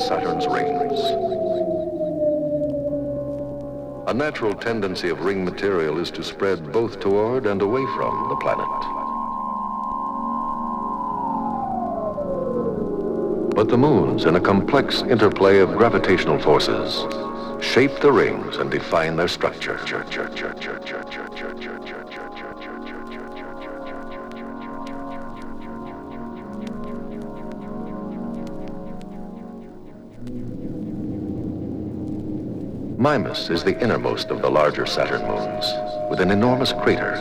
Saturn's rings. A natural tendency of ring material is to spread both toward and away from the planet. But the moons, in a complex interplay of gravitational forces, shape the rings and define their structure. Mimas is the innermost of the larger Saturn moons, with an enormous crater,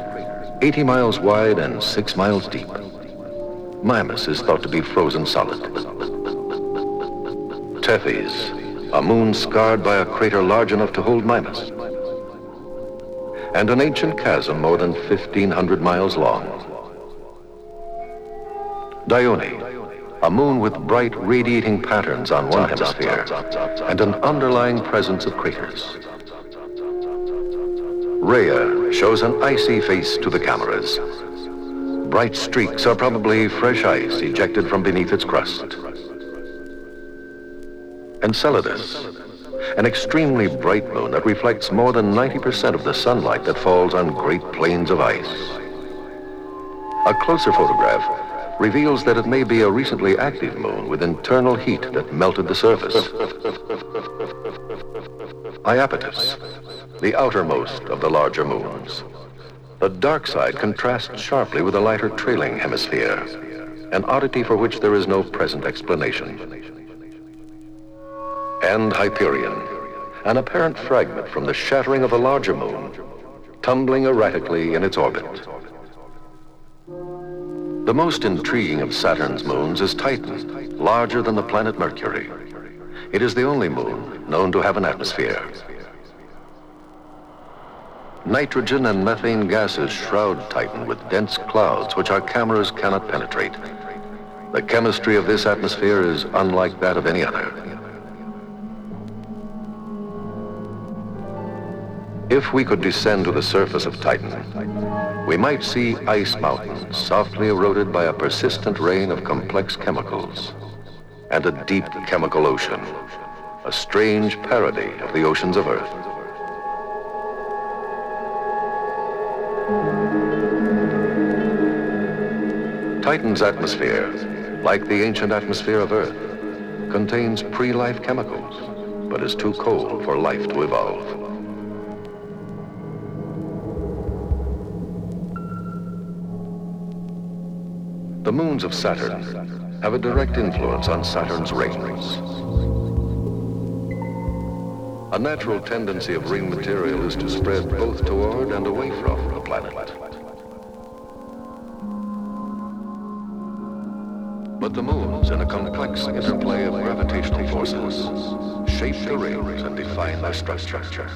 80 miles wide and 6 miles deep. Mimas is thought to be frozen solid. Tethys, a moon scarred by a crater large enough to hold Mimas, and an ancient chasm more than 1,500 miles long. Dione, a moon with bright radiating patterns on one hemisphere and an underlying presence of craters. Rhea shows an icy face to the cameras. Bright streaks are probably fresh ice ejected from beneath its crust. Enceladus, an extremely bright moon that reflects more than 90% of the sunlight that falls on great plains of ice. A closer photograph reveals that it may be a recently active moon with internal heat that melted the surface. Iapetus, the outermost of the larger moons. The dark side contrasts sharply with the lighter trailing hemisphere, an oddity for which there is no present explanation. And Hyperion, an apparent fragment from the shattering of a larger moon, tumbling erratically in its orbit. The most intriguing of Saturn's moons is Titan, larger than the planet Mercury. It is the only moon known to have an atmosphere. Nitrogen and methane gases shroud Titan with dense clouds which our cameras cannot penetrate. The chemistry of this atmosphere is unlike that of any other. If we could descend to the surface of Titan, we might see ice mountains softly eroded by a persistent rain of complex chemicals and a deep chemical ocean, a strange parody of the oceans of Earth. Titan's atmosphere, like the ancient atmosphere of Earth, contains pre-life chemicals, but is too cold for life to evolve. The moons of Saturn have a direct influence on Saturn's rings. A natural tendency of ring material is to spread both toward and away from the planet. But the moons, in a complex interplay of gravitational forces, shape the rings and define their structure.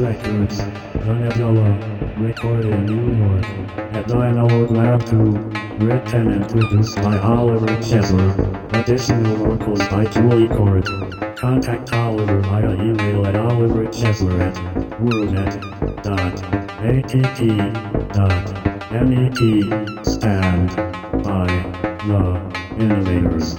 Records, the Nebula, recorded in New York, at Analog Lab 2, written and produced by Oliver Chesler, additional vocals by Julie Cord. Contact Oliver via email at oliverchesler at stand by the innovators.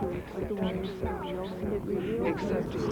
Your accept your